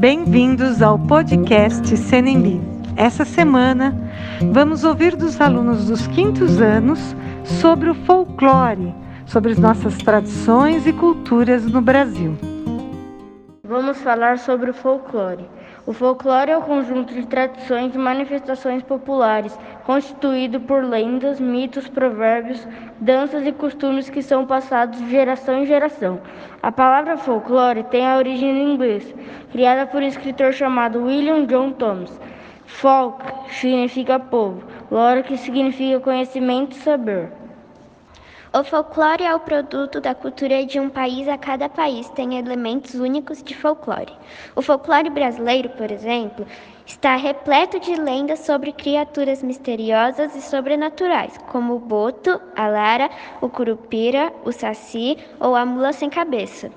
Bem-vindos ao podcast Senembi. Essa semana vamos ouvir dos alunos dos quintos anos sobre o folclore, sobre as nossas tradições e culturas no Brasil. Vamos falar sobre o folclore. O folclore é o conjunto de tradições e manifestações populares, constituído por lendas, mitos, provérbios, danças e costumes que são passados de geração em geração. A palavra folclore tem a origem em inglês, criada por um escritor chamado William John Thomas. Folk significa povo, lore que significa conhecimento e saber. O folclore é o produto da cultura de um país a cada país tem elementos únicos de folclore. O folclore brasileiro, por exemplo, está repleto de lendas sobre criaturas misteriosas e sobrenaturais, como o boto, a lara, o curupira, o saci ou a mula sem cabeça.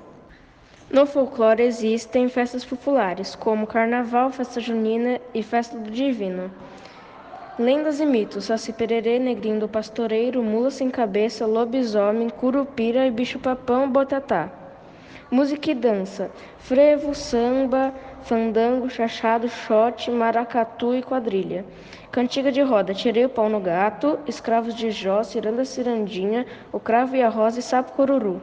No folclore existem festas populares, como carnaval, festa junina e festa do divino. Lendas e mitos: Saci Pererê, Negrinho do Pastoreiro, Mula Sem Cabeça, Lobisomem, Curupira e Bicho-Papão Botatá. Música e dança: frevo, samba, fandango, chachado, xote, maracatu e quadrilha. Cantiga de roda: tirei o pau no gato, escravos de Jó, ciranda cirandinha, o cravo e a rosa e sapo cururu.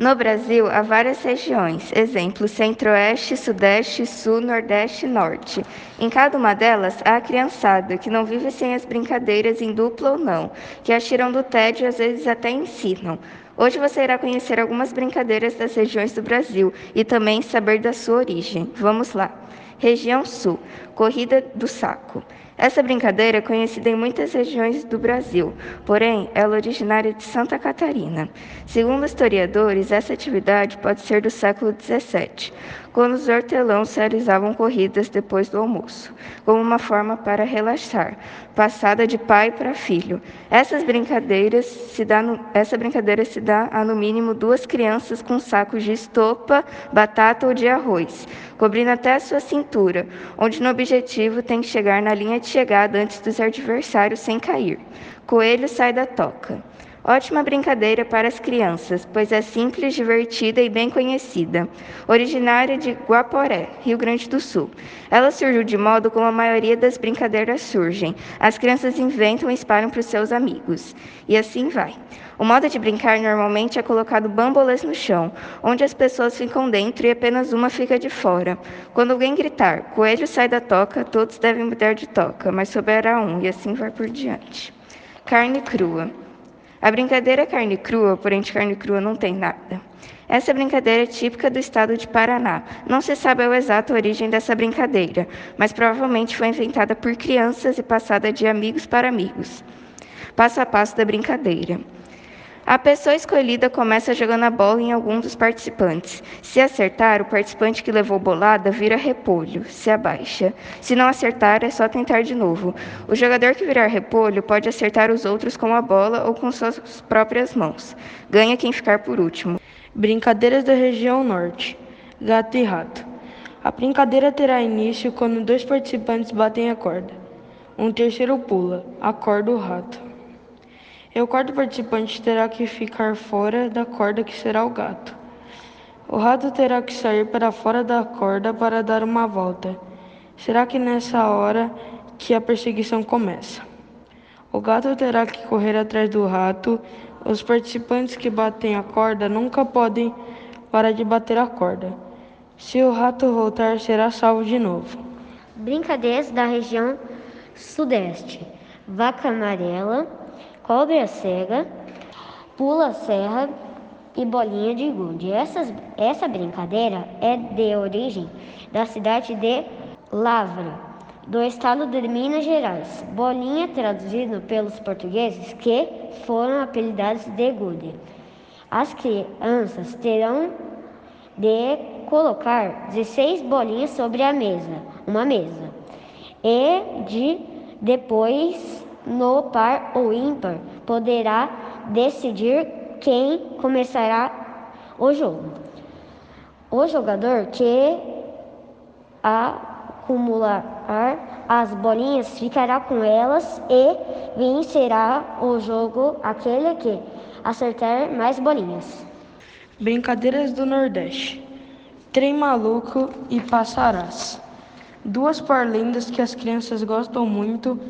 No Brasil, há várias regiões, exemplo, centro-oeste, sudeste, sul, nordeste e norte. Em cada uma delas, há a criançada, que não vive sem as brincadeiras em dupla ou não, que as tiram do tédio e às vezes até ensinam. Hoje você irá conhecer algumas brincadeiras das regiões do Brasil e também saber da sua origem. Vamos lá! Região Sul, Corrida do Saco. Essa brincadeira é conhecida em muitas regiões do Brasil, porém, ela é originária de Santa Catarina. Segundo historiadores, essa atividade pode ser do século XVII, quando os hortelãos realizavam corridas depois do almoço, como uma forma para relaxar, passada de pai para filho. Essas brincadeiras se dá no, essa brincadeira se dá a no mínimo duas crianças com sacos de estopa, batata ou de arroz, cobrindo até a sua cintura, onde no objetivo tem que chegar na linha de chegada antes dos adversários sem cair. Coelho sai da toca. Ótima brincadeira para as crianças, pois é simples, divertida e bem conhecida. Originária de Guaporé, Rio Grande do Sul. Ela surgiu de modo como a maioria das brincadeiras surgem. As crianças inventam e espalham para os seus amigos. E assim vai. O modo de brincar normalmente é colocado bambolês no chão, onde as pessoas ficam dentro e apenas uma fica de fora. Quando alguém gritar, coelho sai da toca, todos devem mudar de toca, mas soberá um, e assim vai por diante. Carne crua. A brincadeira carne crua, porém de carne crua não tem nada. Essa brincadeira é típica do estado de Paraná. Não se sabe a exata origem dessa brincadeira, mas provavelmente foi inventada por crianças e passada de amigos para amigos. Passo a passo da brincadeira. A pessoa escolhida começa jogando a bola em algum dos participantes. Se acertar, o participante que levou bolada vira repolho, se abaixa. Se não acertar, é só tentar de novo. O jogador que virar repolho pode acertar os outros com a bola ou com suas próprias mãos. Ganha quem ficar por último. Brincadeiras da região norte: Gato e rato. A brincadeira terá início quando dois participantes batem a corda. Um terceiro pula, acorda o rato. E o quarto participante terá que ficar fora da corda, que será o gato. O rato terá que sair para fora da corda para dar uma volta. Será que nessa hora que a perseguição começa? O gato terá que correr atrás do rato. Os participantes que batem a corda nunca podem parar de bater a corda. Se o rato voltar, será salvo de novo. Brincadeiras da região sudeste: vaca amarela cobra cega, pula serra e bolinha de gude. Essas, essa brincadeira é de origem da cidade de Lavra, do estado de Minas Gerais. Bolinha traduzido pelos portugueses que foram apelidados de gude. As crianças terão de colocar 16 bolinhas sobre a mesa, uma mesa, e de depois no par ou ímpar, poderá decidir quem começará o jogo. O jogador que acumular as bolinhas ficará com elas e vencerá o jogo aquele que acertar mais bolinhas. Brincadeiras do Nordeste: Trem Maluco e Passarás. Duas parlendas que as crianças gostam muito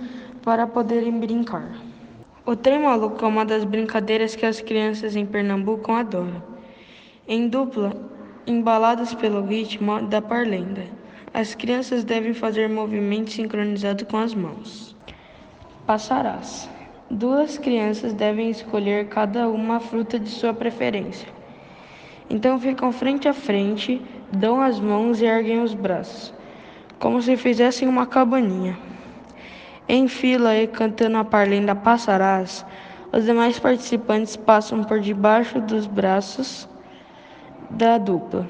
para poderem brincar. O trem maluco é uma das brincadeiras que as crianças em Pernambuco adoram. Em dupla, embaladas pelo ritmo da parlenda, as crianças devem fazer movimentos sincronizados com as mãos. Passarás. Duas crianças devem escolher cada uma a fruta de sua preferência. Então ficam frente a frente, dão as mãos e erguem os braços, como se fizessem uma cabaninha. Em fila e cantando a parlenda Passarás, os demais participantes passam por debaixo dos braços da dupla.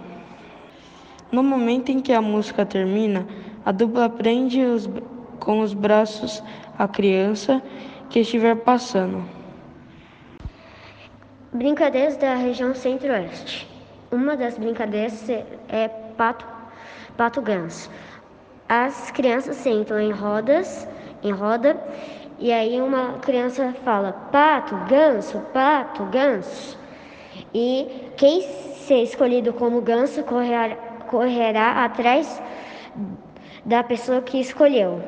No momento em que a música termina, a dupla prende os, com os braços a criança que estiver passando. Brincadeiras da região centro-oeste. Uma das brincadeiras é pato, pato ganso. As crianças sentam em rodas, em roda, e aí uma criança fala pato, ganso, pato, ganso. E quem ser escolhido como ganso correrá, correrá atrás da pessoa que escolheu.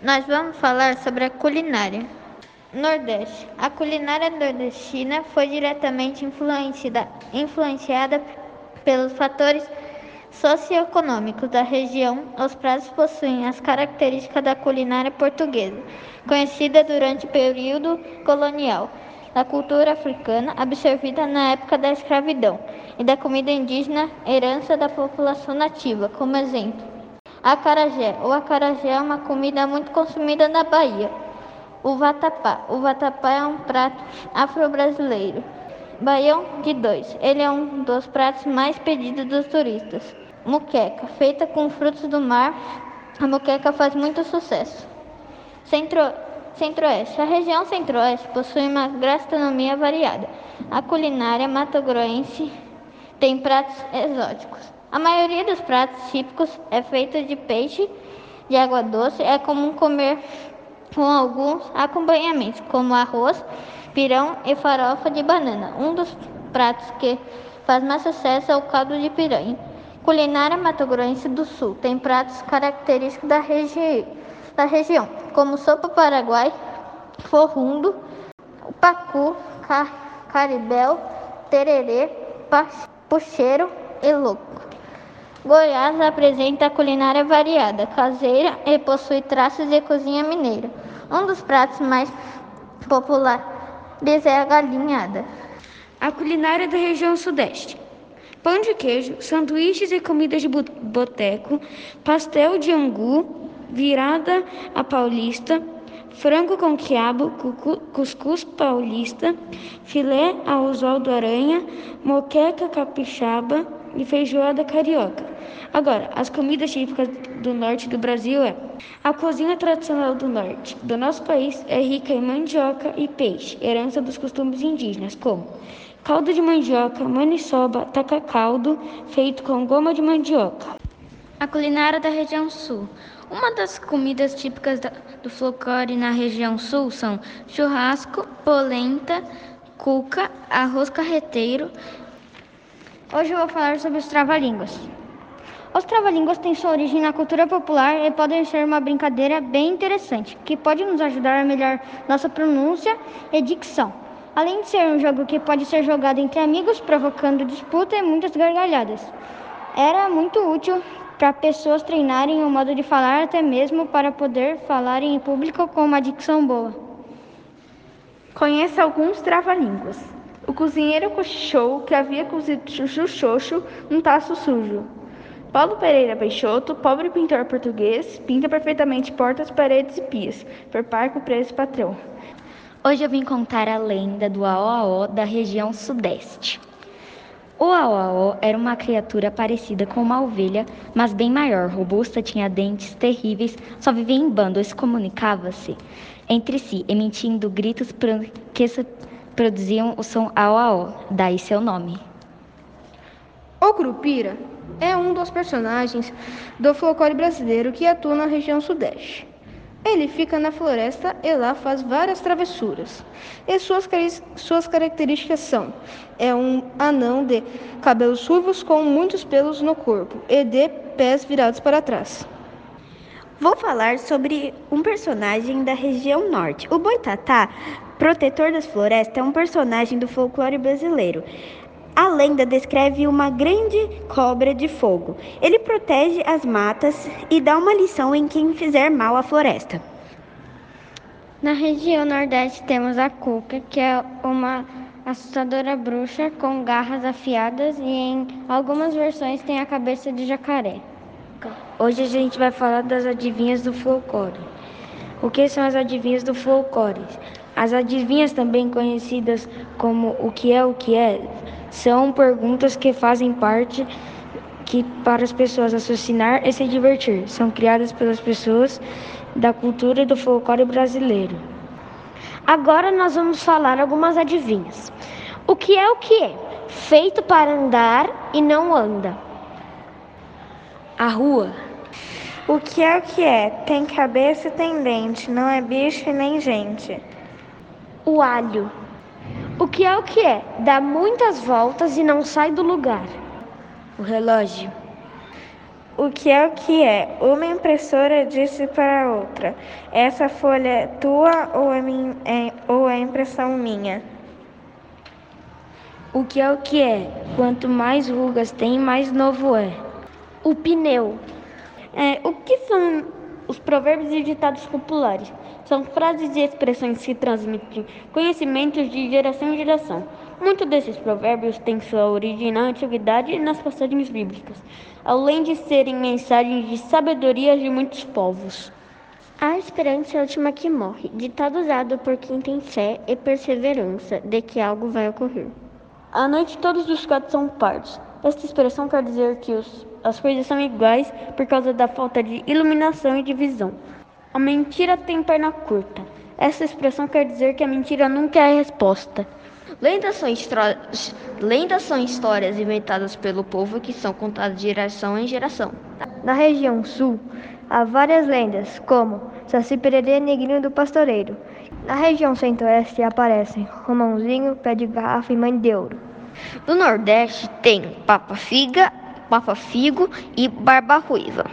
Nós vamos falar sobre a culinária. Nordeste. A culinária nordestina foi diretamente influenciada pelos fatores socioeconômicos da região. Os pratos possuem as características da culinária portuguesa, conhecida durante o período colonial, da cultura africana, absorvida na época da escravidão, e da comida indígena, herança da população nativa, como exemplo. Acarajé. O acarajé é uma comida muito consumida na Bahia. O vatapá. O vatapá é um prato afro-brasileiro. Baião de dois. Ele é um dos pratos mais pedidos dos turistas. Muqueca. Feita com frutos do mar, a muqueca faz muito sucesso. Centro, Centro-Oeste. A região Centro-Oeste possui uma gastronomia variada. A culinária mato-groense tem pratos exóticos. A maioria dos pratos típicos é feita de peixe de água doce. É comum comer com alguns acompanhamentos, como arroz, pirão e farofa de banana. Um dos pratos que faz mais sucesso é o caldo de piranha. Culinária Mato Grosso do Sul tem pratos característicos da, regi da região, como sopa paraguai, forrundo, pacu, car caribel, tererê, puxeiro e louco. Goiás apresenta culinária variada, caseira e possui traços de cozinha mineira. Um dos pratos mais populares é a galinhada. A culinária da região sudeste. Pão de queijo, sanduíches e comidas de boteco, pastel de angu, virada a paulista, frango com quiabo, cuscuz paulista, filé ao Oswaldo Aranha, moqueca capixaba e feijoada carioca. Agora, as comidas típicas do norte do Brasil é: a cozinha tradicional do norte do nosso país é rica em mandioca e peixe, herança dos costumes indígenas, como caldo de mandioca, maniçoba, taca-caldo, feito com goma de mandioca. A culinária da região sul. Uma das comidas típicas do folclore na região sul são churrasco, polenta, cuca, arroz carreteiro. Hoje eu vou falar sobre os trava-línguas. Os trava-línguas têm sua origem na cultura popular e podem ser uma brincadeira bem interessante, que pode nos ajudar a melhorar nossa pronúncia e dicção. Além de ser um jogo que pode ser jogado entre amigos, provocando disputa e muitas gargalhadas. Era muito útil para pessoas treinarem o modo de falar, até mesmo para poder falar em público com uma dicção boa. Conheça alguns trava-línguas. Cozinheiro cochichou que havia cozido chuchu xoxo num taço sujo. Paulo Pereira Peixoto, pobre pintor português, pinta perfeitamente portas, paredes e pias, por parco preço patrão. Hoje eu vim contar a lenda do Aoaó da região sudeste. O Aoaó era uma criatura parecida com uma ovelha, mas bem maior, robusta, tinha dentes terríveis, só vivia em bando e se comunicava-se entre si, emitindo gritos que produziam o som Aoaó, daí seu nome. O Curupira é um dos personagens do folclore brasileiro que atua na região sudeste. Ele fica na floresta e lá faz várias travessuras. E suas, suas características são: é um anão de cabelos ruivos com muitos pelos no corpo e de pés virados para trás. Vou falar sobre um personagem da região norte. O Boitatá, protetor das florestas, é um personagem do folclore brasileiro. A lenda descreve uma grande cobra de fogo. Ele protege as matas e dá uma lição em quem fizer mal à floresta. Na região Nordeste temos a Cuca, que é uma assustadora bruxa com garras afiadas e em algumas versões tem a cabeça de jacaré. Hoje a gente vai falar das adivinhas do folclore. O que são as adivinhas do folclore? As adivinhas, também conhecidas como o que é o que é, são perguntas que fazem parte que para as pessoas raciocinar e se divertir. São criadas pelas pessoas da cultura e do folclore brasileiro. Agora nós vamos falar algumas adivinhas. O que é o que é? Feito para andar e não anda. A rua. O que é o que é? Tem cabeça e tem dente, não é bicho e nem gente. O alho. O que é o que é? Dá muitas voltas e não sai do lugar. O relógio. O que é o que é? Uma impressora disse para outra: Essa folha é tua ou é, minha, é, ou é impressão minha? O que é o que é? Quanto mais rugas tem, mais novo é. O pneu. É, o que são os provérbios e ditados populares? São frases e expressões que transmitem conhecimentos de geração em geração. Muitos desses provérbios têm sua origem na antiguidade e nas passagens bíblicas, além de serem mensagens de sabedoria de muitos povos. A esperança é a última que morre, ditado usado por quem tem fé e perseverança de que algo vai ocorrer. À noite todos os quatro são pardos. Esta expressão quer dizer que os, as coisas são iguais por causa da falta de iluminação e de visão. A mentira tem perna curta. Essa expressão quer dizer que a mentira nunca é a resposta. Lendas são, Lendas são histórias inventadas pelo povo que são contadas de geração em geração. Na região sul, há várias lendas, como Saci Pererê Negrinho do Pastoreiro. Na região centro-oeste aparecem Romãozinho, Pé de Garrafa e Mãe de Ouro. No Nordeste tem Papa Figa, Papa Figo e Barba Ruiva.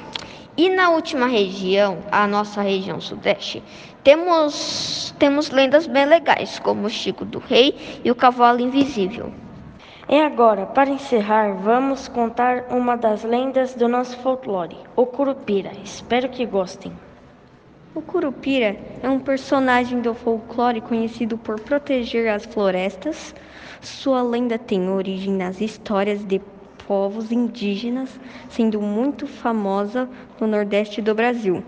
E na última região, a nossa região sudeste, temos, temos lendas bem legais, como o Chico do Rei e o Cavalo Invisível. E agora, para encerrar, vamos contar uma das lendas do nosso folclore, o Curupira. Espero que gostem. O Curupira é um personagem do folclore conhecido por proteger as florestas. Sua lenda tem origem nas histórias de povos indígenas, sendo muito famosa no Nordeste do Brasil.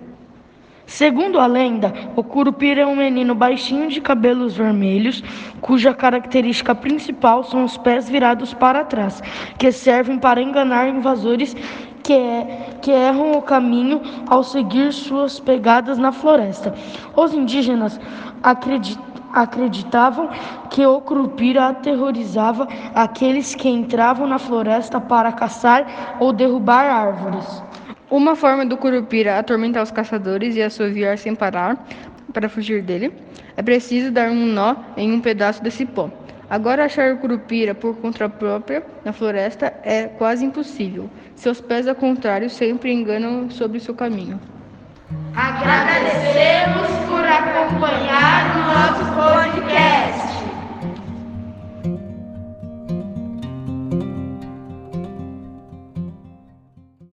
Segundo a lenda, o Curupira é um menino baixinho de cabelos vermelhos, cuja característica principal são os pés virados para trás, que servem para enganar invasores que, é, que erram o caminho ao seguir suas pegadas na floresta. Os indígenas acreditam acreditavam que o Curupira aterrorizava aqueles que entravam na floresta para caçar ou derrubar árvores. Uma forma do Curupira atormentar os caçadores e assoviar sem parar para fugir dele é preciso dar um nó em um pedaço desse pó. Agora achar o Curupira por conta própria na floresta é quase impossível. Seus pés, ao contrário, sempre enganam sobre seu caminho. Agradecemos por acompanhar o nosso podcast.